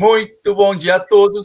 Muito bom dia a todos.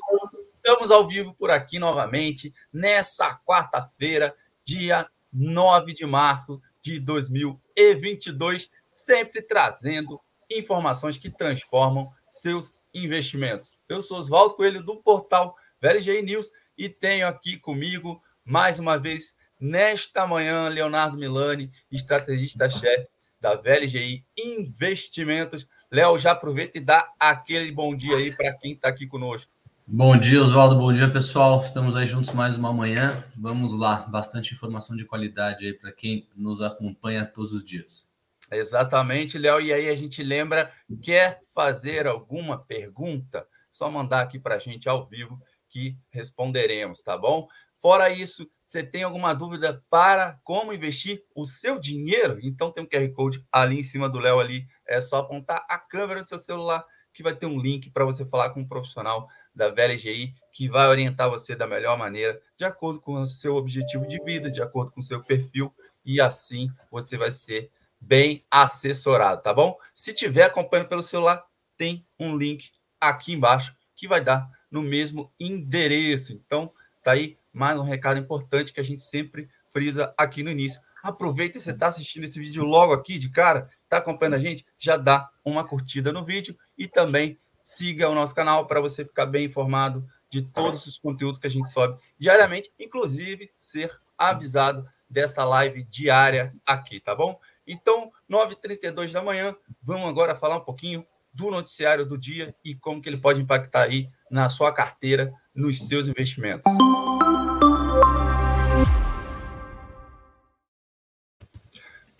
Estamos ao vivo por aqui novamente, nessa quarta-feira, dia 9 de março de 2022, sempre trazendo informações que transformam seus investimentos. Eu sou Oswaldo Coelho, do portal VLG News, e tenho aqui comigo, mais uma vez, nesta manhã, Leonardo Milani, estrategista-chefe da VLGI Investimentos. Léo, já aproveita e dá aquele bom dia aí para quem está aqui conosco. Bom dia, Oswaldo. Bom dia, pessoal. Estamos aí juntos mais uma manhã. Vamos lá, bastante informação de qualidade aí para quem nos acompanha todos os dias. Exatamente, Léo. E aí a gente lembra, quer fazer alguma pergunta? Só mandar aqui para a gente ao vivo que responderemos, tá bom? Fora isso, você tem alguma dúvida para como investir o seu dinheiro? Então tem um QR Code ali em cima do Léo ali. É só apontar a câmera do seu celular que vai ter um link para você falar com um profissional da VLGI que vai orientar você da melhor maneira, de acordo com o seu objetivo de vida, de acordo com o seu perfil, e assim você vai ser bem assessorado, tá bom? Se tiver acompanhando pelo celular, tem um link aqui embaixo que vai dar no mesmo endereço. Então, tá aí mais um recado importante que a gente sempre frisa aqui no início. Aproveita você está assistindo esse vídeo logo aqui de cara, está acompanhando a gente, já dá uma curtida no vídeo e também siga o nosso canal para você ficar bem informado de todos os conteúdos que a gente sobe diariamente, inclusive ser avisado dessa live diária aqui, tá bom? Então, 9h32 da manhã, vamos agora falar um pouquinho do noticiário do dia e como que ele pode impactar aí na sua carteira, nos seus investimentos.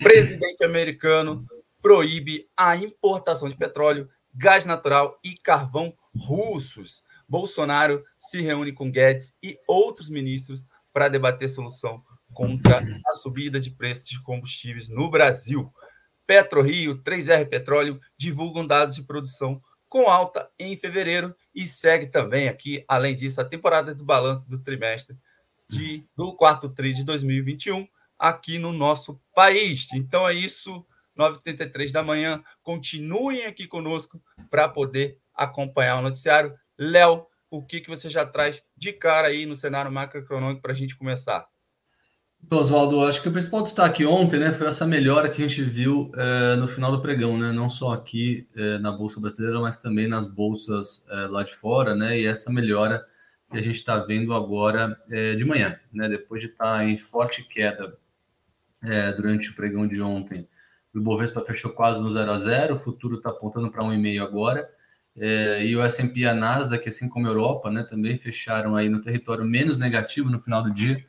Presidente americano proíbe a importação de petróleo, gás natural e carvão russos. Bolsonaro se reúne com Guedes e outros ministros para debater solução contra a subida de preços de combustíveis no Brasil. PetroRio, 3R Petróleo divulgam dados de produção com alta em fevereiro e segue também aqui, além disso, a temporada do balanço do trimestre de, do quarto tri de 2021 aqui no nosso país. Então é isso, 9h33 da manhã. Continuem aqui conosco para poder acompanhar o noticiário. Léo, o que, que você já traz de cara aí no cenário macroeconômico para a gente começar? Oswaldo, acho que o principal destaque ontem né, foi essa melhora que a gente viu é, no final do pregão, né? não só aqui é, na Bolsa Brasileira, mas também nas bolsas é, lá de fora, né? E essa melhora que a gente está vendo agora de manhã, né? Depois de estar tá em forte queda é, durante o pregão de ontem. O Ibovespa fechou quase no 0 a 0, o futuro está apontando para 1,5 agora. É, e o S&P e a Nasdaq, assim como a Europa, né, também fecharam aí no território menos negativo no final do dia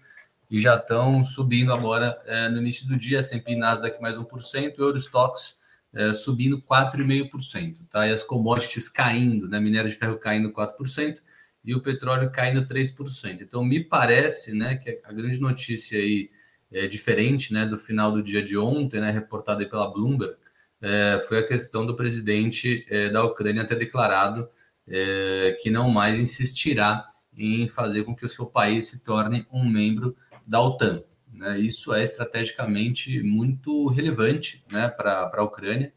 e já estão subindo agora é, no início do dia, S&P e Nasdaq mais 1%, e Eurostox é, subindo 4,5%, tá? E as commodities caindo, né, minério de ferro caindo 4% e o petróleo caindo 3%. Então me parece, né, que a grande notícia aí é, diferente né, do final do dia de ontem, né, reportado pela Bloomberg, é, foi a questão do presidente é, da Ucrânia ter declarado é, que não mais insistirá em fazer com que o seu país se torne um membro da OTAN. Né? Isso é estrategicamente muito relevante né, para a Ucrânia.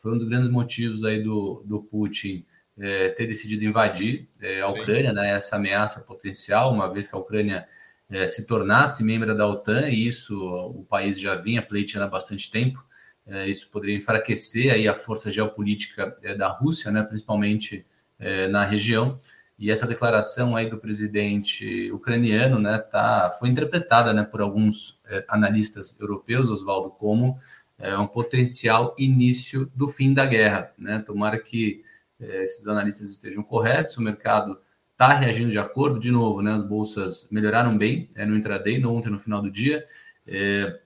Foi um dos grandes motivos aí do, do Putin é, ter decidido invadir é, a Ucrânia, né, essa ameaça potencial, uma vez que a Ucrânia é, se tornasse membro da OTAN, e isso o país já vinha pleiteando há bastante tempo, é, isso poderia enfraquecer aí a força geopolítica é, da Rússia, né, principalmente é, na região. E essa declaração aí do presidente ucraniano né, tá, foi interpretada né, por alguns é, analistas europeus, Oswaldo, como é, um potencial início do fim da guerra. Né? Tomara que esses analistas estejam corretos, o mercado está reagindo de acordo, de novo, né? As bolsas melhoraram bem é, no intraday, no ontem, no final do dia. É,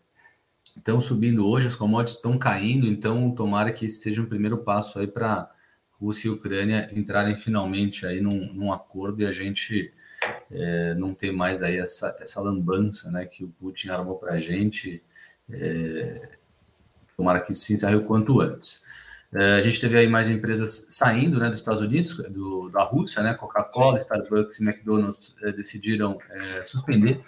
estão subindo hoje, as commodities estão caindo, então tomara que seja um primeiro passo aí para Rússia e Ucrânia entrarem finalmente aí num, num acordo e a gente é, não ter mais aí essa, essa lambança né, que o Putin armou para a gente. É, tomara que isso se encerre o quanto antes. É, a gente teve aí mais empresas saindo né, dos Estados Unidos, do, da Rússia, né? Coca-Cola, Starbucks e McDonald's é, decidiram suspender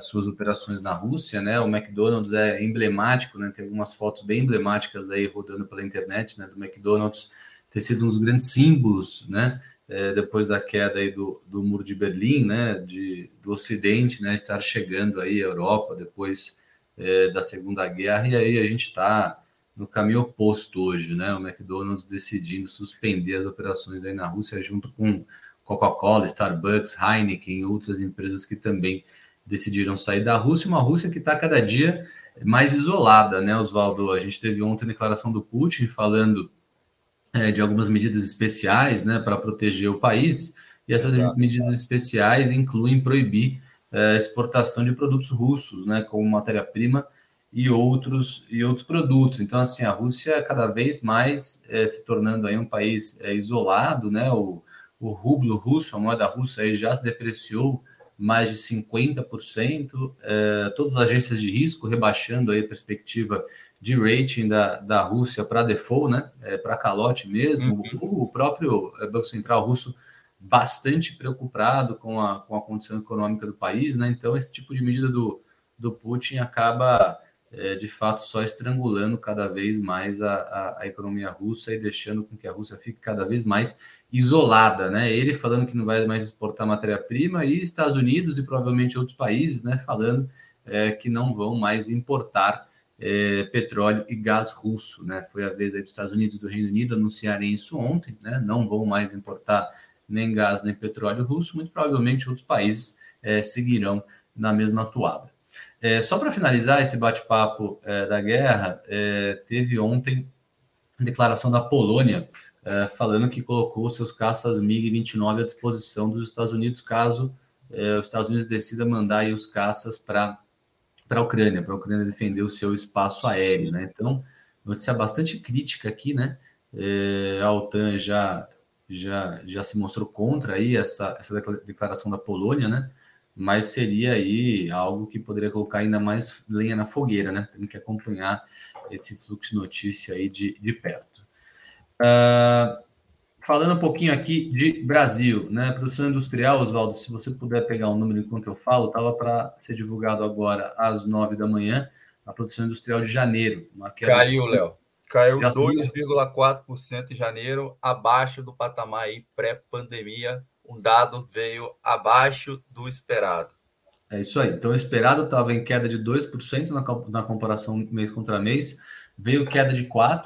suas operações na Rússia, né? O McDonald's é emblemático, né? Tem algumas fotos bem emblemáticas aí rodando pela internet, né? Do McDonald's ter sido um dos grandes símbolos, né? depois da queda aí do, do muro de Berlim, né, de, do Ocidente, né, estar chegando aí à Europa depois da Segunda Guerra, e aí a gente está no caminho oposto hoje, né, o McDonald's decidindo suspender as operações aí na Rússia junto com Coca-Cola, Starbucks, Heineken e outras empresas que também decidiram sair da Rússia, uma Rússia que está cada dia mais isolada, né, Oswaldo? A gente teve ontem a declaração do Putin falando é, de algumas medidas especiais né, para proteger o país, e essas Exato. medidas especiais incluem proibir é, exportação de produtos russos, né, como matéria-prima e outros e outros produtos. Então, assim, a Rússia cada vez mais é, se tornando aí um país é, isolado, né? O, o rublo russo, a moeda russa, aí já se depreciou mais de 50%. É, todas as agências de risco rebaixando aí a perspectiva de rating da, da Rússia para default, né? É, para calote mesmo. Uhum. O, o, próprio é, Banco Central russo bastante preocupado com a, com a condição econômica do país, né? Então, esse tipo de medida do, do Putin acaba, é, de fato, só estrangulando cada vez mais a, a, a, economia russa e deixando com que a Rússia fique cada vez mais isolada, né? Ele falando que não vai mais exportar matéria-prima e Estados Unidos e provavelmente outros países, né? Falando é, que não vão mais importar é, petróleo e gás russo. Né? Foi a vez aí dos Estados Unidos e do Reino Unido anunciarem isso ontem, né? não vão mais importar nem gás nem petróleo russo, muito provavelmente outros países é, seguirão na mesma atuada. É, só para finalizar esse bate-papo é, da guerra, é, teve ontem a declaração da Polônia é, falando que colocou seus caças MiG-29 à disposição dos Estados Unidos caso os Estados Unidos decida mandar os caças para para a Ucrânia, para a Ucrânia defender o seu espaço aéreo, né? Então, notícia bastante crítica aqui, né? É, a OTAN já, já, já se mostrou contra aí essa, essa declaração da Polônia, né? Mas seria aí algo que poderia colocar ainda mais lenha na fogueira, né? Temos que acompanhar esse fluxo de notícia aí de, de perto. Uh, falando um pouquinho aqui de Brasil, né? Produção industrial, Oswaldo, se você puder pegar um número enquanto eu falo, estava para ser divulgado agora às nove da manhã, a produção industrial de janeiro. Caiu, Léo. Caiu 2,4% em janeiro, abaixo do patamar pré-pandemia. Um dado veio abaixo do esperado. É isso aí. Então, o esperado estava em queda de 2% na, na comparação mês contra mês, veio queda de 4%.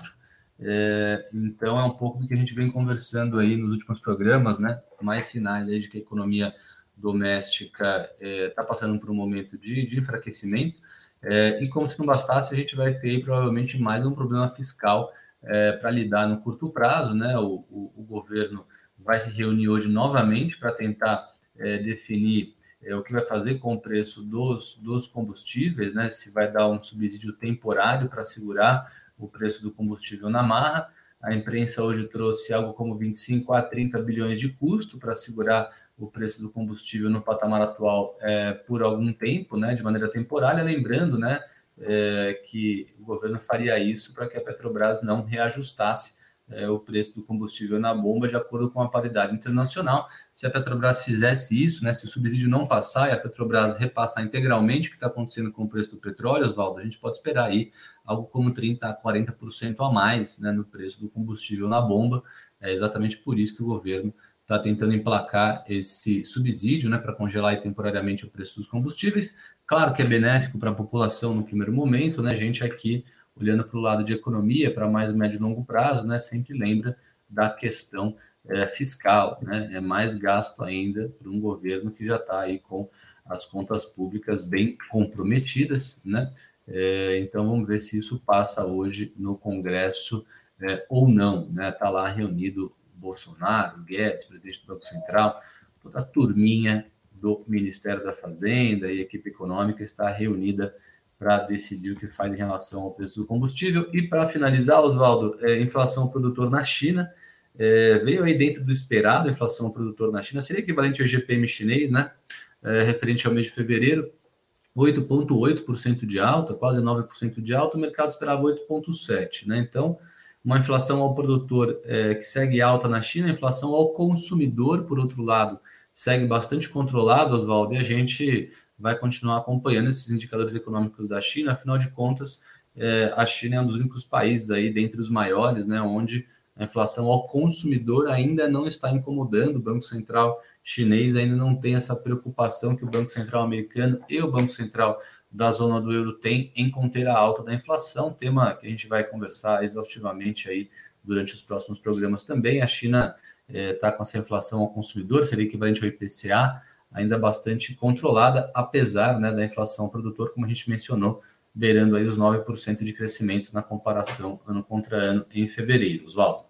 É, então, é um pouco do que a gente vem conversando aí nos últimos programas, né? Mais sinais aí de que a economia doméstica está é, tá passando por um momento de, de enfraquecimento. É, e como se não bastasse, a gente vai ter provavelmente mais um problema fiscal é, para lidar no curto prazo, né? O, o, o, governo vai se reunir hoje novamente para tentar é, definir é, o que vai fazer com o preço dos, dos combustíveis, né? Se vai dar um subsídio temporário para segurar o preço do combustível na marra. A imprensa hoje trouxe algo como 25 a 30 bilhões de custo para segurar o preço do combustível no patamar atual é, por algum tempo, né, de maneira temporária, lembrando né, é, que o governo faria isso para que a Petrobras não reajustasse é, o preço do combustível na bomba de acordo com a paridade internacional. Se a Petrobras fizesse isso, né, se o subsídio não passar e a Petrobras repassar integralmente o que está acontecendo com o preço do petróleo, Oswaldo, a gente pode esperar aí algo como 30% a 40% a mais né, no preço do combustível na bomba. É exatamente por isso que o governo está tentando emplacar esse subsídio né, para congelar temporariamente o preço dos combustíveis. Claro que é benéfico para a população no primeiro momento, né? A gente aqui, olhando para o lado de economia, para mais médio e longo prazo, né, sempre lembra da questão é, fiscal, né? É mais gasto ainda para um governo que já está aí com as contas públicas bem comprometidas, né? É, então vamos ver se isso passa hoje no Congresso é, ou não. Está né? Tá lá reunido Bolsonaro, Guedes, presidente do Banco Central, toda a turminha do Ministério da Fazenda e equipe econômica está reunida para decidir o que faz em relação ao preço do combustível. E para finalizar, Oswaldo, é, inflação ao produtor na China. É, veio aí dentro do esperado, a inflação ao produtor na China seria equivalente ao GPM chinês, né? É, referente ao mês de fevereiro, 8,8% de alta, quase 9% de alta, o mercado esperava 8,7%. Né? Então, uma inflação ao produtor é, que segue alta na China, a inflação ao consumidor, por outro lado, segue bastante controlado, Oswaldo, e a gente vai continuar acompanhando esses indicadores econômicos da China, afinal de contas, é, a China é um dos únicos países aí, dentre os maiores, né, onde a inflação ao consumidor ainda não está incomodando. O Banco Central chinês ainda não tem essa preocupação que o Banco Central americano e o Banco Central da zona do euro têm em conter a alta da inflação, tema que a gente vai conversar exaustivamente aí durante os próximos programas também. A China está eh, com essa inflação ao consumidor, seria equivalente ao IPCA, ainda bastante controlada, apesar né, da inflação ao produtor, como a gente mencionou, beirando aí os 9% de crescimento na comparação ano contra ano em fevereiro. Oswaldo.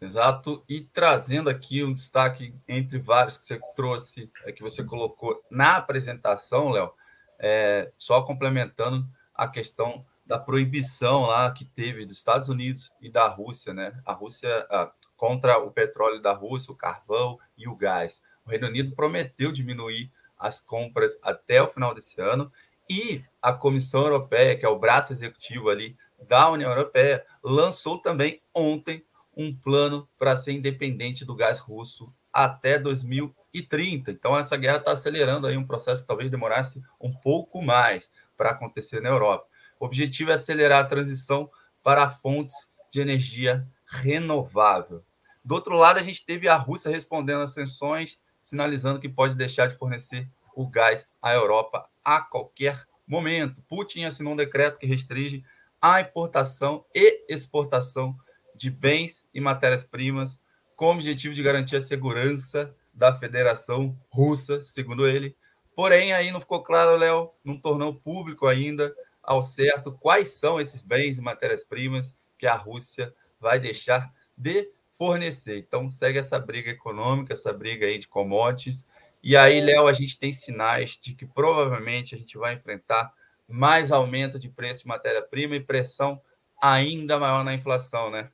Exato, e trazendo aqui um destaque entre vários que você trouxe, é, que você colocou na apresentação, Léo, é, só complementando a questão da proibição lá que teve dos Estados Unidos e da Rússia, né? A Rússia contra o petróleo da Rússia, o carvão e o gás. O Reino Unido prometeu diminuir as compras até o final desse ano e a Comissão Europeia, que é o braço executivo ali da União Europeia, lançou também ontem um plano para ser independente do gás russo até 2030. Então, essa guerra está acelerando aí um processo que talvez demorasse um pouco mais para acontecer na Europa. O objetivo é acelerar a transição para fontes de energia renovável. Do outro lado, a gente teve a Rússia respondendo às sanções, sinalizando que pode deixar de fornecer o gás à Europa a qualquer momento. Putin assinou um decreto que restringe a importação e exportação de bens e matérias-primas com o objetivo de garantir a segurança da Federação Russa, segundo ele. Porém, aí não ficou claro, Léo, não tornou público ainda ao certo quais são esses bens e matérias-primas que a Rússia vai deixar de fornecer. Então, segue essa briga econômica, essa briga aí de commodities, e aí, Léo, a gente tem sinais de que provavelmente a gente vai enfrentar mais aumento de preço de matéria-prima e pressão ainda maior na inflação, né?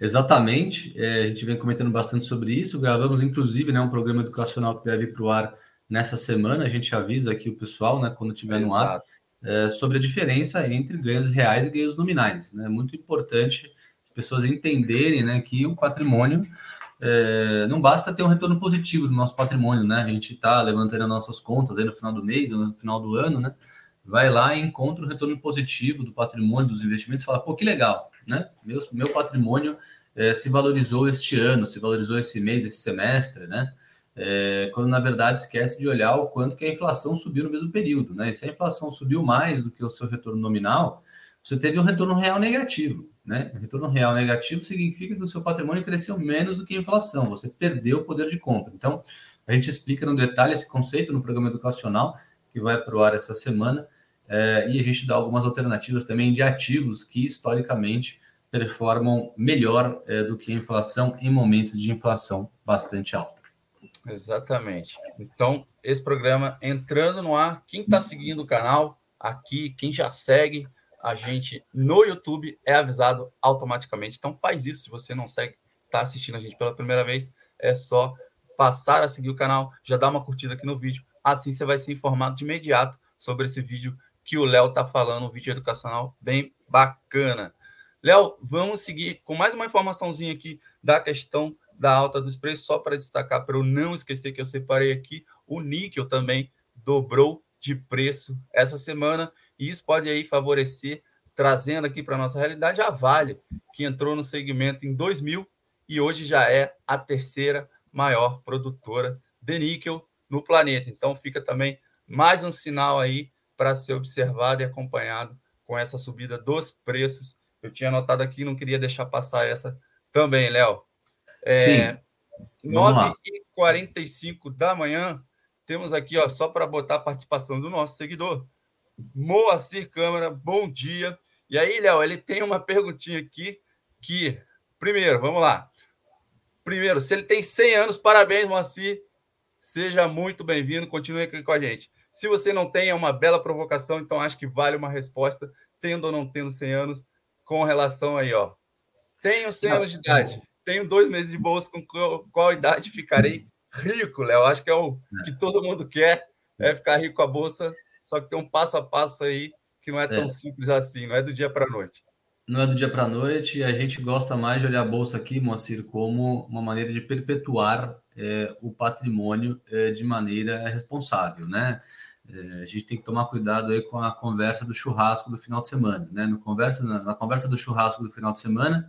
Exatamente. É, a gente vem comentando bastante sobre isso. Gravamos, inclusive, né, um programa educacional que deve ir para o ar nessa semana. A gente avisa aqui o pessoal, né, quando estiver no ar, é, sobre a diferença entre ganhos reais e ganhos nominais. É né? muito importante pessoas entenderem né, que o patrimônio é, não basta ter um retorno positivo do nosso patrimônio, né? A gente está levantando as nossas contas aí no final do mês no final do ano, né? Vai lá e encontra o retorno positivo do patrimônio, dos investimentos, fala, pô, que legal, né? Meu, meu patrimônio é, se valorizou este ano, se valorizou esse mês, esse semestre, né? É, quando na verdade esquece de olhar o quanto que a inflação subiu no mesmo período, né? E se a inflação subiu mais do que o seu retorno nominal, você teve um retorno real negativo. Né? Retorno real negativo significa que o seu patrimônio cresceu menos do que a inflação, você perdeu o poder de compra. Então, a gente explica no detalhe esse conceito no programa educacional que vai para o ar essa semana, é, e a gente dá algumas alternativas também de ativos que historicamente performam melhor é, do que a inflação em momentos de inflação bastante alta. Exatamente. Então, esse programa entrando no ar, quem está seguindo o canal aqui, quem já segue, a gente no YouTube é avisado automaticamente. Então faz isso. Se você não segue, está assistindo a gente pela primeira vez, é só passar a seguir o canal, já dá uma curtida aqui no vídeo. Assim você vai ser informado de imediato sobre esse vídeo que o Léo está falando, um vídeo educacional bem bacana. Léo, vamos seguir com mais uma informaçãozinha aqui da questão da alta dos preços, só para destacar, para eu não esquecer que eu separei aqui, o níquel também dobrou de preço essa semana e isso pode aí favorecer, trazendo aqui para a nossa realidade, a Vale, que entrou no segmento em 2000 e hoje já é a terceira maior produtora de níquel no planeta. Então fica também mais um sinal aí para ser observado e acompanhado com essa subida dos preços. Eu tinha anotado aqui, não queria deixar passar essa também, Léo. É, 9h45 da manhã, temos aqui, ó, só para botar a participação do nosso seguidor, Moacir Câmara, bom dia. E aí, Léo, ele tem uma perguntinha aqui que, primeiro, vamos lá. Primeiro, se ele tem 100 anos, parabéns, Moacir. Seja muito bem-vindo, continue aqui com a gente. Se você não tem, é uma bela provocação, então acho que vale uma resposta, tendo ou não tendo 100 anos, com relação aí, ó. Tenho 100 anos de idade, tenho dois meses de bolsa, com qual, qual idade ficarei rico, Léo? Acho que é o que todo mundo quer, é ficar rico com a bolsa só que tem um passo a passo aí que não é tão é. simples assim, não é do dia para a noite. Não é do dia para a noite, a gente gosta mais de olhar a bolsa aqui, Moacir, como uma maneira de perpetuar é, o patrimônio é, de maneira responsável, né? É, a gente tem que tomar cuidado aí com a conversa do churrasco do final de semana, né? No conversa, na, na conversa do churrasco do final de semana,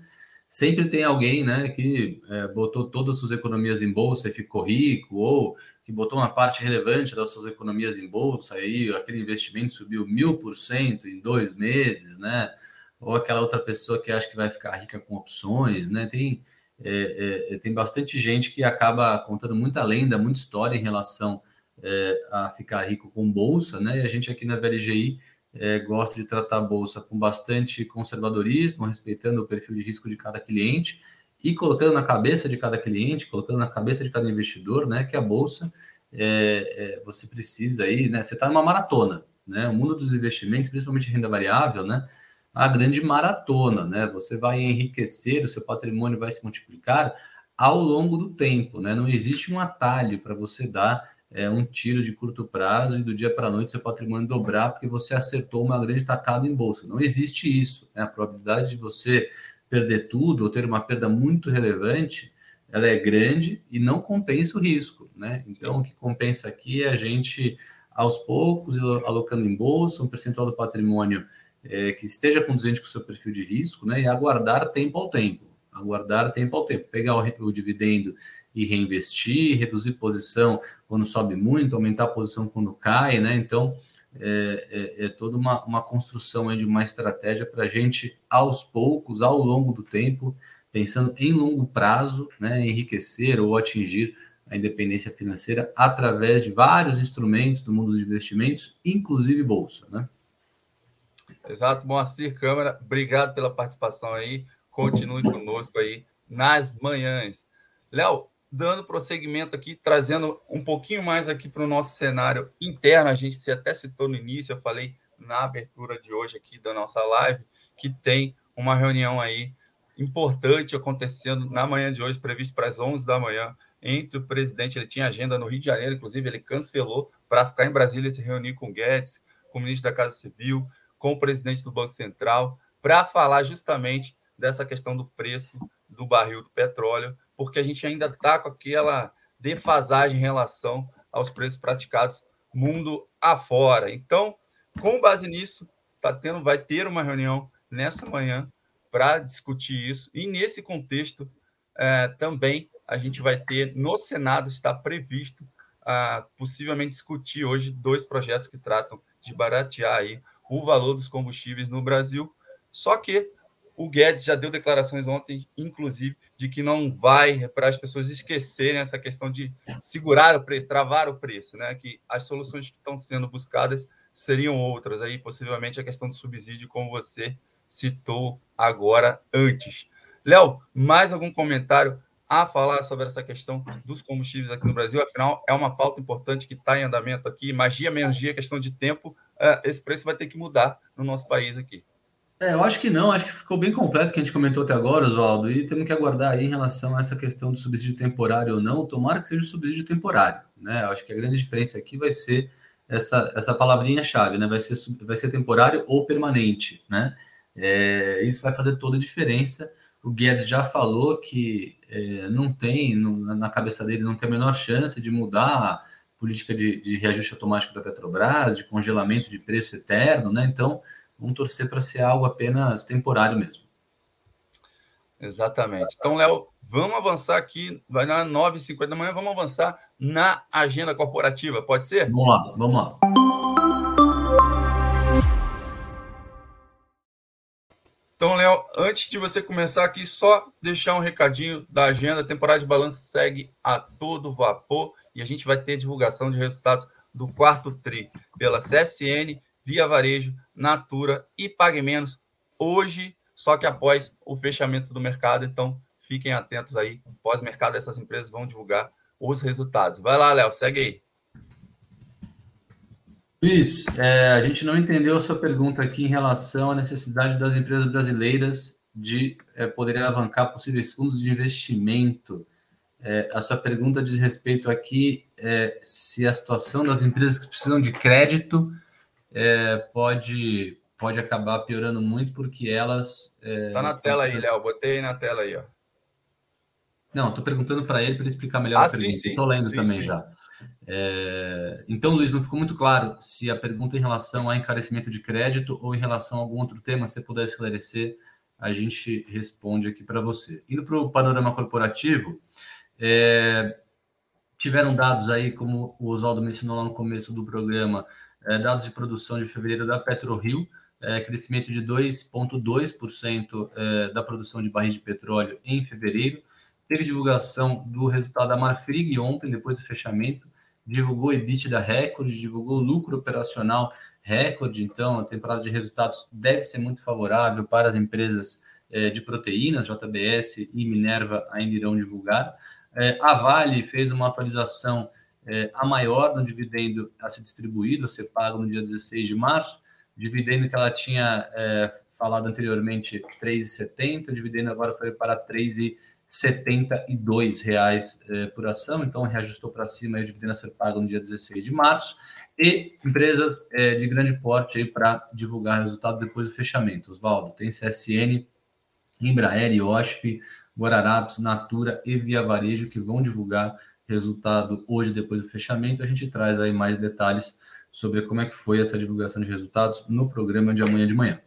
sempre tem alguém né, que é, botou todas as suas economias em bolsa e ficou rico, ou que botou uma parte relevante das suas economias em bolsa, aí aquele investimento subiu mil por cento em dois meses, né? Ou aquela outra pessoa que acha que vai ficar rica com opções, né? Tem, é, é, tem bastante gente que acaba contando muita lenda, muita história em relação é, a ficar rico com bolsa, né? E a gente aqui na VLGI é, gosta de tratar a bolsa com bastante conservadorismo, respeitando o perfil de risco de cada cliente e colocando na cabeça de cada cliente, colocando na cabeça de cada investidor, né, que a bolsa é, é, você precisa aí, né, você está numa maratona, né, o mundo dos investimentos, principalmente renda variável, né, a grande maratona, né, você vai enriquecer, o seu patrimônio vai se multiplicar ao longo do tempo, né, não existe um atalho para você dar é, um tiro de curto prazo e do dia para a noite seu patrimônio dobrar porque você acertou uma grande tacada em bolsa. Não existe isso. Né? A probabilidade de você perder tudo ou ter uma perda muito relevante, ela é grande e não compensa o risco, né? Então, o que compensa aqui é a gente, aos poucos, alocando em bolsa um percentual do patrimônio é, que esteja condizente com o seu perfil de risco, né? E aguardar tempo ao tempo, aguardar tempo ao tempo, pegar o, o dividendo e reinvestir, reduzir posição quando sobe muito, aumentar a posição quando cai, né? Então, é, é, é toda uma, uma construção de uma estratégia para a gente, aos poucos, ao longo do tempo, pensando em longo prazo, né, enriquecer ou atingir a independência financeira através de vários instrumentos do mundo dos investimentos, inclusive bolsa, né? Exato, Moacir Câmara, obrigado pela participação aí. Continue conosco aí nas manhãs. Léo, dando prosseguimento aqui, trazendo um pouquinho mais aqui para o nosso cenário interno. A gente até citou no início, eu falei na abertura de hoje aqui da nossa live, que tem uma reunião aí importante acontecendo na manhã de hoje, previsto para as 11 da manhã, entre o presidente, ele tinha agenda no Rio de Janeiro, inclusive ele cancelou para ficar em Brasília se reunir com o Guedes, com o ministro da Casa Civil, com o presidente do Banco Central, para falar justamente dessa questão do preço do barril do petróleo, porque a gente ainda está com aquela defasagem em relação aos preços praticados mundo afora. Então, com base nisso, tá tendo, vai ter uma reunião nessa manhã para discutir isso. E nesse contexto, é, também a gente vai ter no Senado, está previsto, a, possivelmente discutir hoje dois projetos que tratam de baratear aí o valor dos combustíveis no Brasil. Só que o Guedes já deu declarações ontem, inclusive, de que não vai para as pessoas esquecerem essa questão de segurar o preço, travar o preço, né? Que as soluções que estão sendo buscadas seriam outras, aí possivelmente a questão do subsídio, como você citou agora antes. Léo, mais algum comentário a falar sobre essa questão dos combustíveis aqui no Brasil? Afinal, é uma pauta importante que está em andamento aqui. Magia menos dia, questão de tempo, eh, esse preço vai ter que mudar no nosso país aqui. É, eu acho que não, acho que ficou bem completo o que a gente comentou até agora, Oswaldo, e temos que aguardar aí em relação a essa questão do subsídio temporário ou não, tomara que seja o subsídio temporário, né? Eu acho que a grande diferença aqui vai ser essa, essa palavrinha-chave, né? Vai ser, vai ser temporário ou permanente, né? É, isso vai fazer toda a diferença. O Guedes já falou que é, não tem, na cabeça dele, não tem a menor chance de mudar a política de, de reajuste automático da Petrobras, de congelamento de preço eterno, né? Então, Vamos torcer para ser algo apenas temporário mesmo. Exatamente. Então, Léo, vamos avançar aqui, vai dar 9h50 da manhã, vamos avançar na agenda corporativa, pode ser? Vamos lá, vamos lá. Então, Léo, antes de você começar aqui, só deixar um recadinho da agenda. A temporada de balanço segue a todo vapor e a gente vai ter divulgação de resultados do quarto TRI pela CSN Via Varejo, Natura e Pague Menos hoje, só que após o fechamento do mercado. Então, fiquem atentos aí. Pós-mercado, essas empresas vão divulgar os resultados. Vai lá, Léo, segue aí. Luiz, é, a gente não entendeu a sua pergunta aqui em relação à necessidade das empresas brasileiras de é, poderem alavancar possíveis fundos de investimento. É, a sua pergunta diz respeito aqui é, se a situação das empresas que precisam de crédito é, pode, pode acabar piorando muito, porque elas. É, tá na tela aí, Léo. Botei na tela aí, ó. Não, estou perguntando para ele para ele explicar melhor ah, a pergunta. Estou lendo sim, também sim. já. É... Então, Luiz, não ficou muito claro se a pergunta em relação a encarecimento de crédito ou em relação a algum outro tema, se você puder esclarecer, a gente responde aqui para você. Indo para o panorama corporativo, é, tiveram dados aí, como o Oswaldo mencionou lá no começo do programa, é, dados de produção de fevereiro da PetroRio, é, crescimento de 2,2% é, da produção de barris de petróleo em fevereiro. Teve divulgação do resultado da Marfrig ontem, depois do fechamento, divulgou EBITDA recorde, divulgou lucro operacional recorde, então a temporada de resultados deve ser muito favorável para as empresas é, de proteínas, JBS e Minerva ainda irão divulgar. É, a Vale fez uma atualização é, a maior no dividendo a ser distribuído, a ser pago no dia 16 de março, dividendo que ela tinha é, falado anteriormente R$ 3,70, o dividendo agora foi para 3,72 reais é, por ação, então reajustou para cima o dividendo a ser pago no dia 16 de março, e empresas é, de grande porte para divulgar resultado depois do fechamento. Oswaldo, tem CSN, Embraer, IOSP, Guararapes, Natura e Via Varejo que vão divulgar resultado hoje depois do fechamento. A gente traz aí mais detalhes sobre como é que foi essa divulgação de resultados no programa de amanhã de manhã.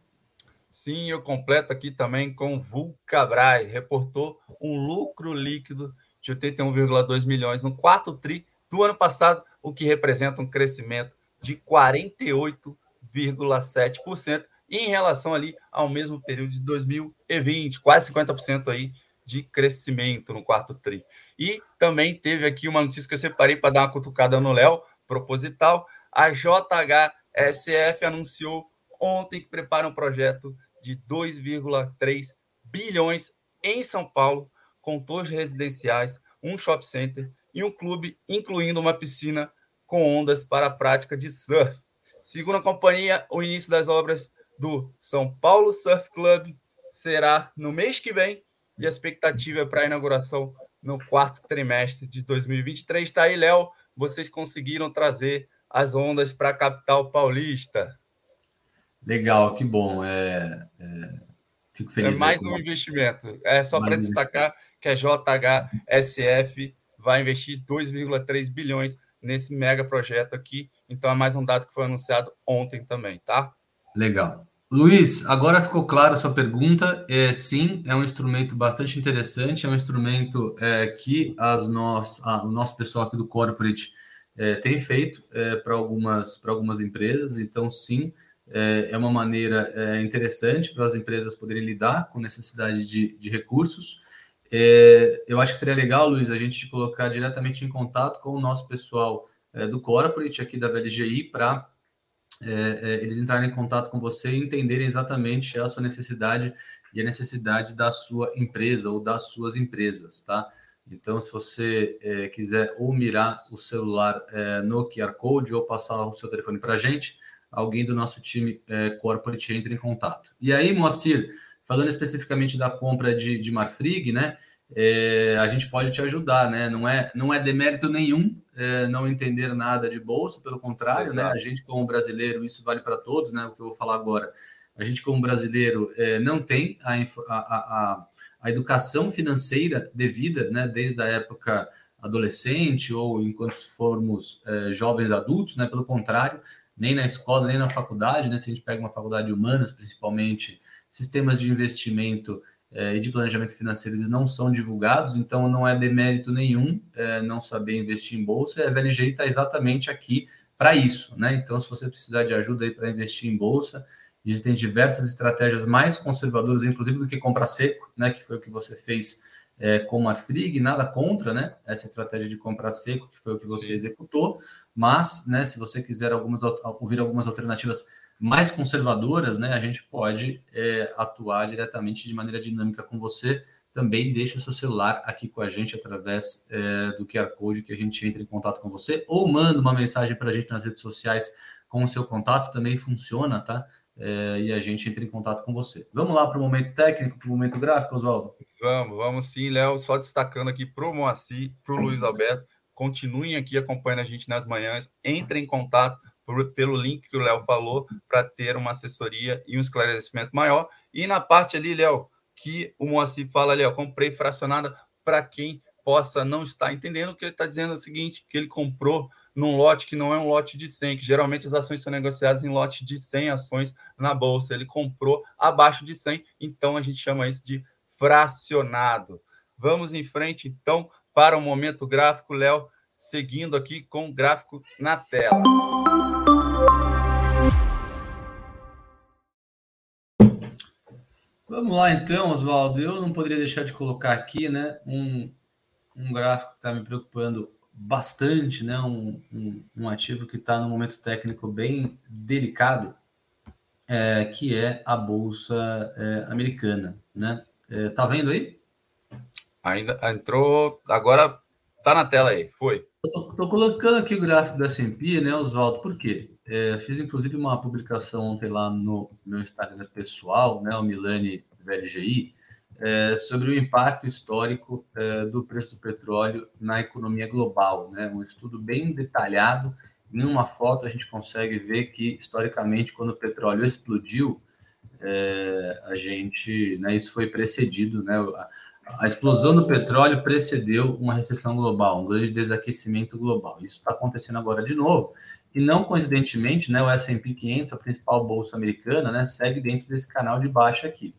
Sim, eu completo aqui também com Vulcabras, reportou um lucro líquido de 81,2 milhões no quarto tri do ano passado, o que representa um crescimento de 48,7% em relação ali ao mesmo período de 2020, quase 50% aí de crescimento no quarto tri. E também teve aqui uma notícia que eu separei para dar uma cutucada no Léo, proposital. A JHSF anunciou ontem que prepara um projeto de 2,3 bilhões em São Paulo, com torres residenciais, um shopping center e um clube, incluindo uma piscina com ondas para a prática de surf. Segundo a companhia, o início das obras do São Paulo Surf Club será no mês que vem e a expectativa é para a inauguração no quarto trimestre de 2023. Está aí, Léo, vocês conseguiram trazer as ondas para a capital paulista. Legal, que bom. É, é... Fico feliz. É mais um investimento. É só para destacar que a JHSF vai investir 2,3 bilhões nesse mega projeto aqui. Então é mais um dado que foi anunciado ontem também, tá? Legal. Luiz, agora ficou claro a sua pergunta. É, sim, é um instrumento bastante interessante, é um instrumento é, que as nós, o nosso pessoal aqui do Corporate é, tem feito é, para algumas, algumas empresas. Então, sim, é, é uma maneira é, interessante para as empresas poderem lidar com necessidade de, de recursos. É, eu acho que seria legal, Luiz, a gente colocar diretamente em contato com o nosso pessoal do Corporate aqui da VLGI para é, é, eles entrarem em contato com você e entenderem exatamente a sua necessidade e a necessidade da sua empresa ou das suas empresas, tá? Então, se você é, quiser ou mirar o celular é, no QR Code ou passar o seu telefone para a gente, alguém do nosso time é, corporate entra em contato. E aí, Moacir, falando especificamente da compra de, de Marfrig, né? É, a gente pode te ajudar, né? Não é, não é demérito nenhum é, não entender nada de bolsa, pelo contrário, né? A gente, como brasileiro, isso vale para todos, né? O que eu vou falar agora. A gente, como brasileiro, é, não tem a, a, a, a, educação financeira devida, né? Desde a época adolescente ou enquanto formos é, jovens adultos, né? Pelo contrário, nem na escola, nem na faculdade, né? Se a gente pega uma faculdade de humanas, principalmente, sistemas de investimento é, e de planejamento financeiro eles não são divulgados, então não é demérito nenhum é, não saber investir em bolsa. E a VLG está exatamente aqui para isso, né? Então, se você precisar de ajuda aí para investir em bolsa, existem diversas estratégias mais conservadoras, inclusive do que comprar seco, né? Que foi o que você fez é, com o Marfrig, nada contra, né? Essa estratégia de comprar seco, que foi o que você Sim. executou, mas, né? Se você quiser algumas, ouvir algumas alternativas mais conservadoras, né, a gente pode é, atuar diretamente de maneira dinâmica com você. Também deixe o seu celular aqui com a gente através é, do QR Code que a gente entra em contato com você, ou manda uma mensagem para a gente nas redes sociais com o seu contato, também funciona, tá? É, e a gente entra em contato com você. Vamos lá para o momento técnico, para o momento gráfico, Oswaldo? Vamos, vamos sim, Léo. Só destacando aqui para o Moacir, para o Luiz Alberto, continuem aqui acompanhando a gente nas manhãs, entrem em contato por, pelo link que o Léo falou, para ter uma assessoria e um esclarecimento maior. E na parte ali, Léo, que o Moacir fala ali, ó, comprei fracionada para quem possa não estar entendendo, que ele está dizendo é o seguinte, que ele comprou num lote que não é um lote de 100, que geralmente as ações são negociadas em lote de 100 ações na bolsa. Ele comprou abaixo de 100, então a gente chama isso de fracionado. Vamos em frente, então, para o momento gráfico, Léo, seguindo aqui com o gráfico na tela. Vamos lá então, Oswaldo. Eu não poderia deixar de colocar aqui né, um, um gráfico que está me preocupando bastante, né, um, um, um ativo que está no momento técnico bem delicado, é, que é a Bolsa é, Americana. Né? É, tá vendo aí? Ainda entrou, agora tá na tela aí, foi. Estou colocando aqui o gráfico da S&P, né, Oswaldo? Por quê? É, fiz inclusive uma publicação ontem lá no meu Instagram pessoal, né, o Milani VLGI, é, sobre o impacto histórico é, do preço do petróleo na economia global, né? Um estudo bem detalhado. Em uma foto a gente consegue ver que historicamente, quando o petróleo explodiu, é, a gente, né, isso foi precedido, né? A, explosão do petróleo precedeu uma recessão global, um grande desaquecimento global. Isso está acontecendo agora de novo. E não coincidentemente, né, o S&P 500, a principal bolsa americana, né, segue dentro desse canal de baixa aqui.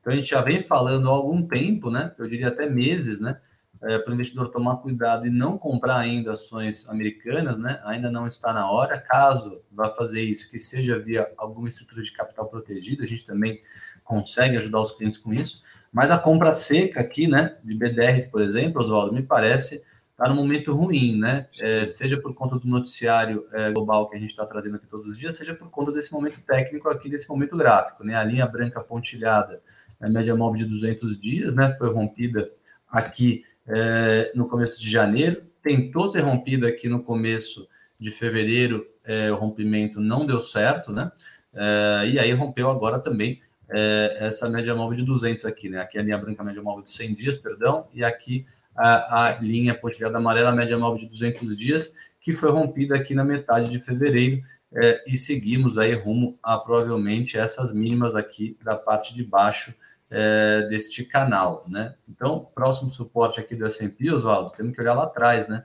Então a gente já vem falando há algum tempo, né, eu diria até meses, né, é, para o investidor tomar cuidado e não comprar ainda ações americanas, né, ainda não está na hora. Caso vá fazer isso, que seja via alguma estrutura de capital protegido, a gente também consegue ajudar os clientes com isso. Mas a compra seca aqui, né, de BDRs, por exemplo, Oswaldo, me parece está no momento ruim, né? É, seja por conta do noticiário é, global que a gente está trazendo aqui todos os dias, seja por conta desse momento técnico aqui, desse momento gráfico, né? A linha branca pontilhada, a média móvel de 200 dias, né? Foi rompida aqui é, no começo de janeiro, tentou ser rompida aqui no começo de fevereiro, é, o rompimento não deu certo, né? É, e aí rompeu agora também é, essa média móvel de 200 aqui, né? Aqui a linha branca, a média móvel de 100 dias, perdão, e aqui a, a linha pontilhada amarela, a média móvel de 200 dias, que foi rompida aqui na metade de fevereiro, é, e seguimos aí rumo a provavelmente essas mínimas aqui da parte de baixo é, deste canal, né? Então, próximo suporte aqui do S&P, Oswaldo, temos que olhar lá atrás, né?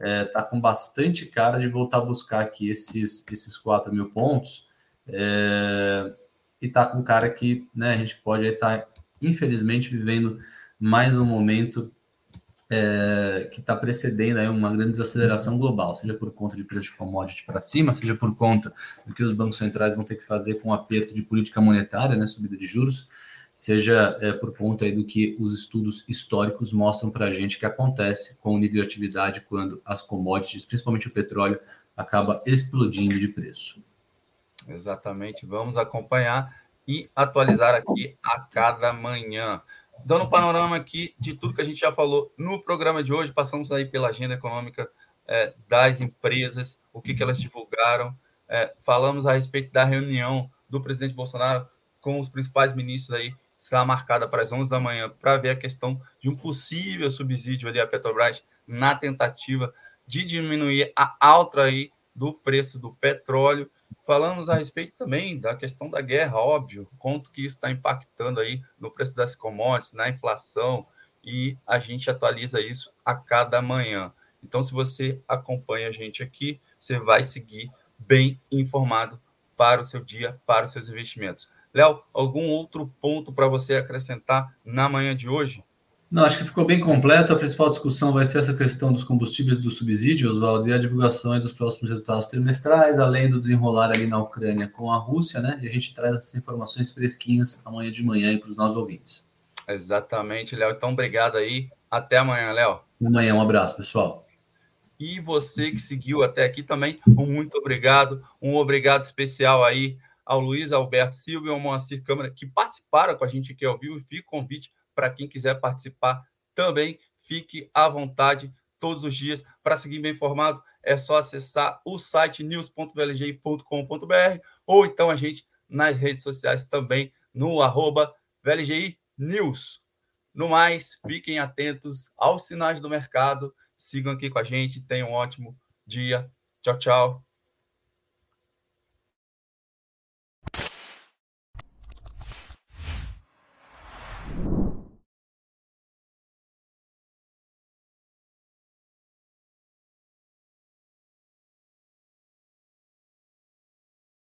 É, tá com bastante cara de voltar a buscar aqui esses, esses 4 mil pontos, é, e tá com cara que, né, a gente pode estar, infelizmente, vivendo mais um momento é, que está precedendo aí uma grande desaceleração global, seja por conta de preço de commodity para cima, seja por conta do que os bancos centrais vão ter que fazer com o aperto de política monetária, né, subida de juros, seja é, por conta aí do que os estudos históricos mostram para a gente que acontece com o nível de atividade quando as commodities, principalmente o petróleo, acaba explodindo de preço. Exatamente, vamos acompanhar e atualizar aqui a cada manhã dando um panorama aqui de tudo que a gente já falou no programa de hoje, passamos aí pela agenda econômica é, das empresas, o que, que elas divulgaram, é, falamos a respeito da reunião do presidente Bolsonaro com os principais ministros aí, está marcada para as 11 da manhã, para ver a questão de um possível subsídio ali à Petrobras na tentativa de diminuir a alta aí do preço do petróleo. Falamos a respeito também da questão da guerra, óbvio, quanto que isso está impactando aí no preço das commodities, na inflação, e a gente atualiza isso a cada manhã. Então, se você acompanha a gente aqui, você vai seguir bem informado para o seu dia, para os seus investimentos. Léo, algum outro ponto para você acrescentar na manhã de hoje? Não, acho que ficou bem completo. A principal discussão vai ser essa questão dos combustíveis do subsídio, Oswaldo, e a divulgação dos próximos resultados trimestrais, além do desenrolar ali na Ucrânia com a Rússia, né? E a gente traz essas informações fresquinhas amanhã de manhã para os nossos ouvintes. Exatamente, Léo. Então, obrigado aí. Até amanhã, Léo. Amanhã, um abraço, pessoal. E você que seguiu até aqui também, um muito obrigado. Um obrigado especial aí ao Luiz Alberto Silva e ao Moacir Câmara, que participaram com a gente aqui ao vivo. E fica o convite para quem quiser participar também, fique à vontade todos os dias. Para seguir bem informado, é só acessar o site news.vlgi.com.br ou então a gente nas redes sociais também no arroba VLGI News. No mais, fiquem atentos aos sinais do mercado, sigam aqui com a gente, tenham um ótimo dia. Tchau, tchau.